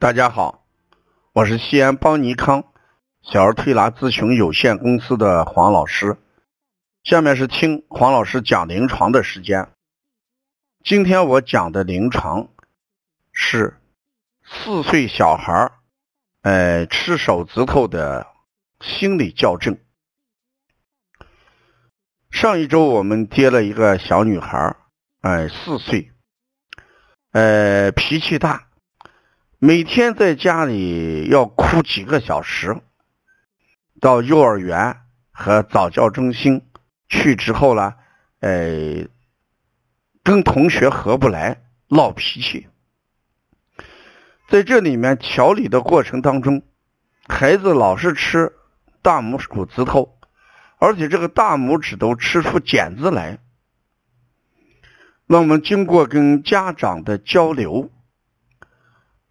大家好，我是西安邦尼康小儿推拿咨询有限公司的黄老师。下面是听黄老师讲临床的时间。今天我讲的临床是四岁小孩儿，呃，吃手指头的心理矫正。上一周我们接了一个小女孩，哎，四岁，呃，脾气大。每天在家里要哭几个小时，到幼儿园和早教中心去之后呢，呃，跟同学合不来，闹脾气。在这里面调理的过程当中，孩子老是吃大拇手指头，而且这个大拇指都吃出茧子来。那我们经过跟家长的交流。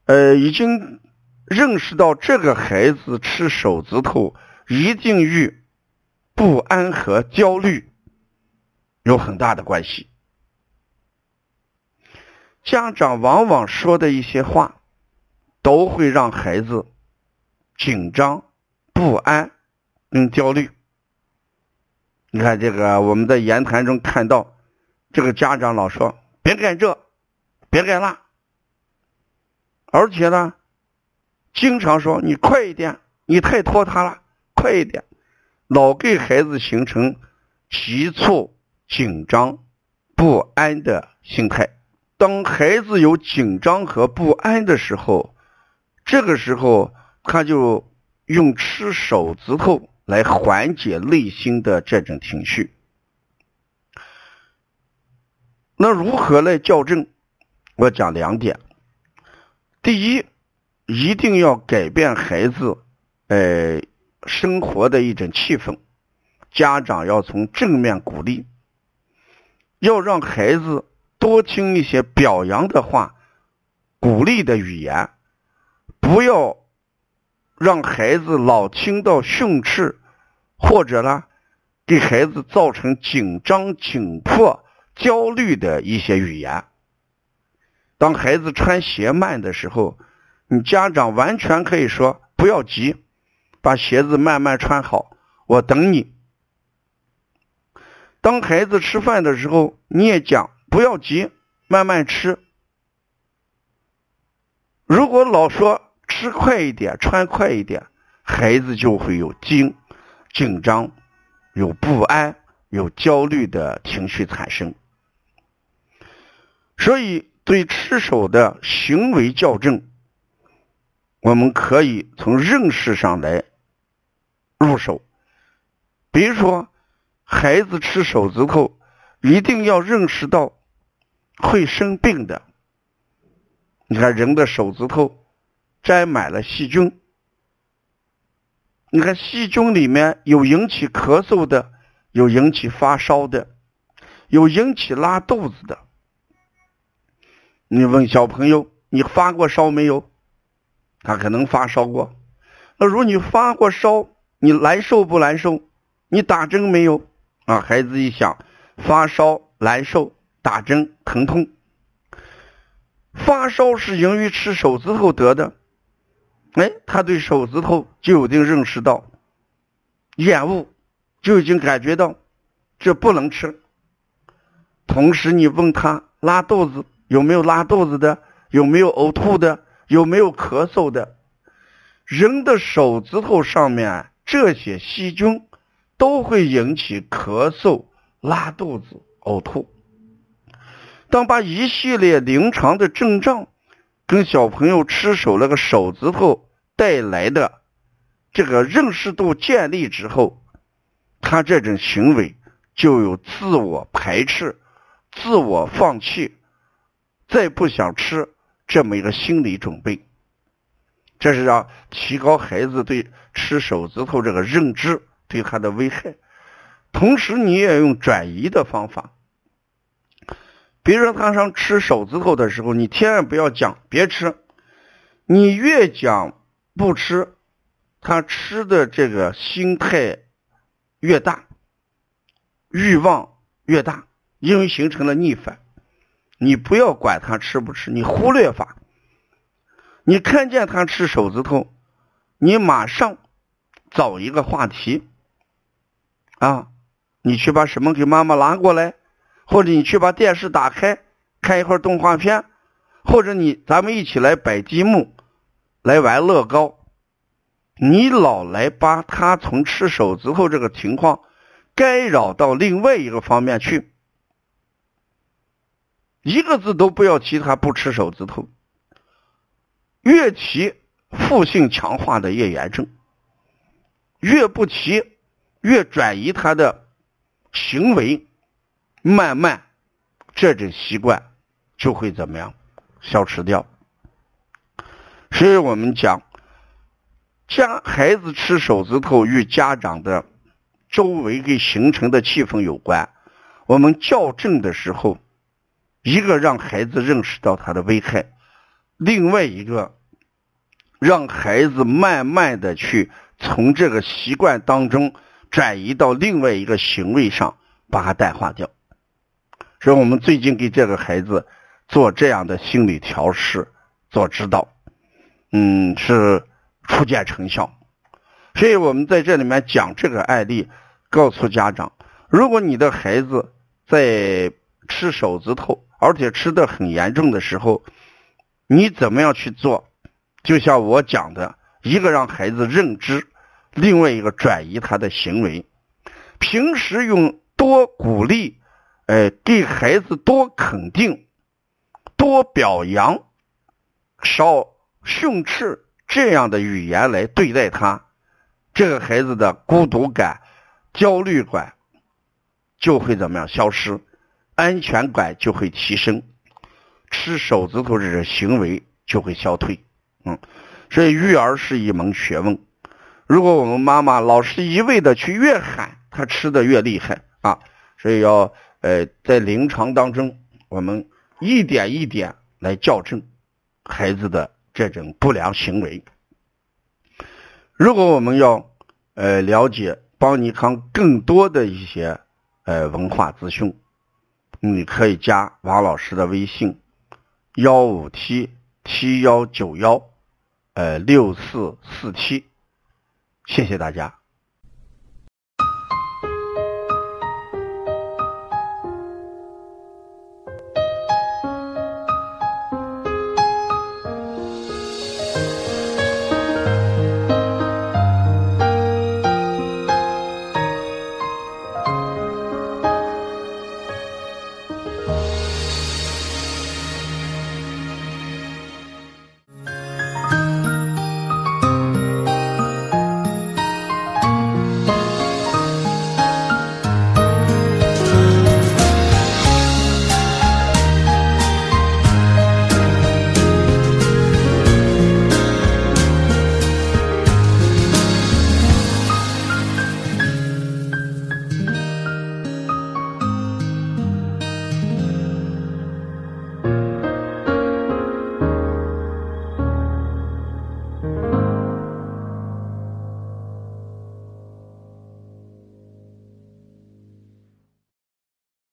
呃，已经认识到这个孩子吃手指头一定与不安和焦虑有很大的关系。家长往往说的一些话，都会让孩子紧张、不安跟焦虑。你看这个，我们在言谈中看到，这个家长老说：“别干这，别干那。”而且呢，经常说你快一点，你太拖沓了，快一点，老给孩子形成急促、紧张、不安的心态。当孩子有紧张和不安的时候，这个时候他就用吃手指头来缓解内心的这种情绪。那如何来校正？我讲两点。第一，一定要改变孩子，呃，生活的一种气氛。家长要从正面鼓励，要让孩子多听一些表扬的话、鼓励的语言，不要让孩子老听到训斥，或者呢，给孩子造成紧张、紧迫、焦虑的一些语言。当孩子穿鞋慢的时候，你家长完全可以说不要急，把鞋子慢慢穿好，我等你。当孩子吃饭的时候，你也讲不要急，慢慢吃。如果老说吃快一点，穿快一点，孩子就会有紧紧张、有不安、有焦虑的情绪产生，所以。对吃手的行为校正，我们可以从认识上来入手。比如说，孩子吃手指头，一定要认识到会生病的。你看，人的手指头沾满了细菌，你看细菌里面有引起咳嗽的，有引起发烧的，有引起拉肚子的。你问小朋友，你发过烧没有？他可能发烧过。那如你发过烧，你难受不难受？你打针没有？啊，孩子一想，发烧难受，打针疼痛。发烧是由于吃手指头得的，哎，他对手指头就有定认识到厌恶，就已经感觉到这不能吃。同时，你问他拉肚子。有没有拉肚子的？有没有呕吐的？有没有咳嗽的？人的手指头上面这些细菌都会引起咳嗽、拉肚子、呕吐。当把一系列临床的症状跟小朋友吃手那个手指头带来的这个认识度建立之后，他这种行为就有自我排斥、自我放弃。再不想吃这么一个心理准备，这是让提高孩子对吃手指头这个认知对他的危害。同时，你也用转移的方法，比如说他上吃手指头的时候，你千万不要讲别吃，你越讲不吃，他吃的这个心态越大，欲望越大，因为形成了逆反。你不要管他吃不吃，你忽略法。你看见他吃手指头，你马上找一个话题啊，你去把什么给妈妈拿过来，或者你去把电视打开看一会儿动画片，或者你咱们一起来摆积木，来玩乐高。你老来把他从吃手指头这个情况干扰到另外一个方面去，一个字都不要提他不吃手指头，越提负性强化的越严重，越不提越转移他的行为，慢慢这种习惯就会怎么样消失掉。所以我们讲。家孩子吃手指头与家长的周围给形成的气氛有关。我们校正的时候，一个让孩子认识到他的危害，另外一个让孩子慢慢的去从这个习惯当中转移到另外一个行为上，把它淡化掉。所以我们最近给这个孩子做这样的心理调试，做指导，嗯，是。初见成效，所以我们在这里面讲这个案例，告诉家长：如果你的孩子在吃手指头，而且吃的很严重的时候，你怎么样去做？就像我讲的，一个让孩子认知，另外一个转移他的行为。平时用多鼓励，哎，给孩子多肯定，多表扬，少训斥。这样的语言来对待他，这个孩子的孤独感、焦虑感就会怎么样消失，安全感就会提升，吃手指头这种行为就会消退。嗯，所以育儿是一门学问。如果我们妈妈老是一味的去越喊，他吃的越厉害啊。所以要呃在临床当中，我们一点一点来校正孩子的。这种不良行为，如果我们要呃了解邦尼康更多的一些呃文化资讯，你可以加王老师的微信幺五七七幺九幺呃六四四七，谢谢大家。